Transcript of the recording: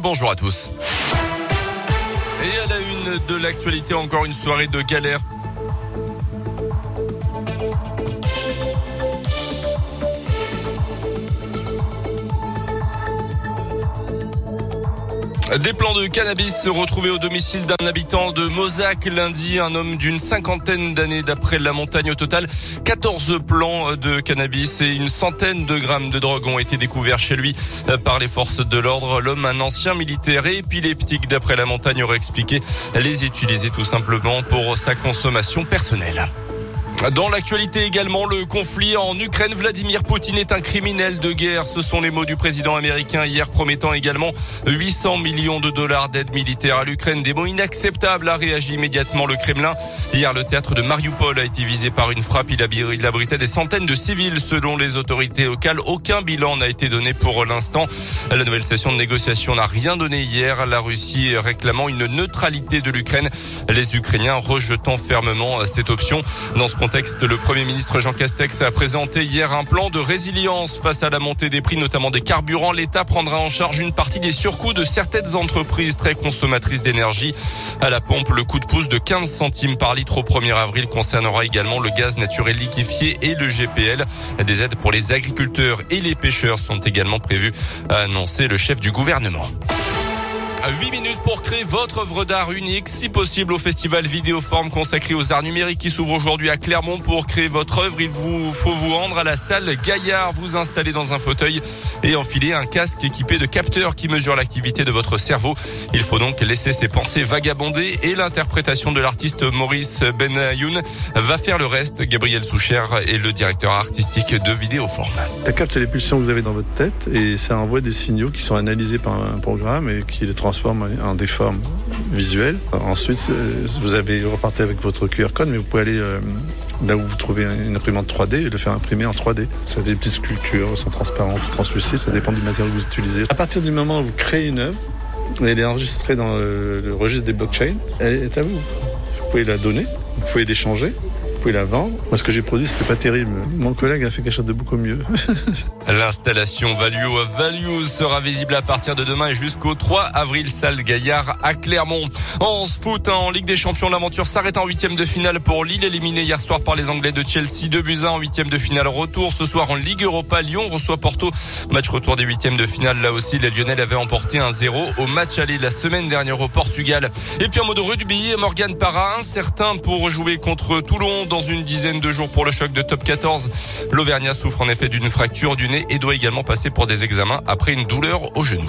Bonjour à tous. Et à la une de l'actualité, encore une soirée de galère Des plans de cannabis retrouvés au domicile d'un habitant de Mozac lundi. Un homme d'une cinquantaine d'années d'après la montagne. Au total, 14 plants de cannabis et une centaine de grammes de drogue ont été découverts chez lui par les forces de l'ordre. L'homme, un ancien militaire épileptique d'après la montagne, aurait expliqué les utiliser tout simplement pour sa consommation personnelle. Dans l'actualité également, le conflit en Ukraine. Vladimir Poutine est un criminel de guerre. Ce sont les mots du président américain hier promettant également 800 millions de dollars d'aide militaire à l'Ukraine. Des mots inacceptables a réagi immédiatement le Kremlin. Hier, le théâtre de Mariupol a été visé par une frappe. Il abritait des centaines de civils selon les autorités locales. Aucun bilan n'a été donné pour l'instant. La nouvelle session de négociation n'a rien donné hier. La Russie réclamant une neutralité de l'Ukraine. Les Ukrainiens rejetant fermement cette option. Le Premier ministre Jean Castex a présenté hier un plan de résilience face à la montée des prix, notamment des carburants. L'État prendra en charge une partie des surcoûts de certaines entreprises très consommatrices d'énergie. À la pompe, le coup de pouce de 15 centimes par litre au 1er avril concernera également le gaz naturel liquéfié et le GPL. Des aides pour les agriculteurs et les pêcheurs sont également prévues, a annoncé le chef du gouvernement. 8 minutes pour créer votre œuvre d'art unique, si possible au festival Vidéoforme consacré aux arts numériques qui s'ouvre aujourd'hui à Clermont. Pour créer votre œuvre, il vous faut vous rendre à la salle Gaillard, vous installer dans un fauteuil et enfiler un casque équipé de capteurs qui mesurent l'activité de votre cerveau. Il faut donc laisser ses pensées vagabonder et l'interprétation de l'artiste Maurice Benayoun va faire le reste. Gabriel Soucher est le directeur artistique de Vidéoforme. Ça capte les pulsions que vous avez dans votre tête et ça envoie des signaux qui sont analysés par un programme et qui les transforme en des formes visuelles. Ensuite, vous avez reparté avec votre QR code, mais vous pouvez aller euh, là où vous trouvez une imprimante 3D et le faire imprimer en 3D. Ça des petites sculptures, sont transparentes, translucides, ça dépend du matériau que vous utilisez. À partir du moment où vous créez une œuvre, elle est enregistrée dans le, le registre des blockchains, elle est à vous. Vous pouvez la donner, vous pouvez l'échanger vous pouvez la vendre. Moi, ce que j'ai produit, c'était pas terrible. Mon collègue a fait quelque chose de beaucoup mieux. L'installation Value of Values sera visible à partir de demain et jusqu'au 3 avril, salle Gaillard à Clermont. En foot, hein, en Ligue des Champions, l'aventure s'arrête en huitième de finale pour Lille, éliminé hier soir par les Anglais de Chelsea. De Buzyn en huitième de finale retour. Ce soir en Ligue Europa, Lyon reçoit Porto. Match retour des huitièmes de finale. Là aussi, les Lyonnais avaient emporté un 0 au match aller la semaine dernière au Portugal. Et puis en mode rugby, Morgan Parra, incertain pour jouer contre Toulon dans une dizaine de jours pour le choc de top 14. L'Auvergnat souffre en effet d'une fracture du nez et doit également passer pour des examens après une douleur au genou.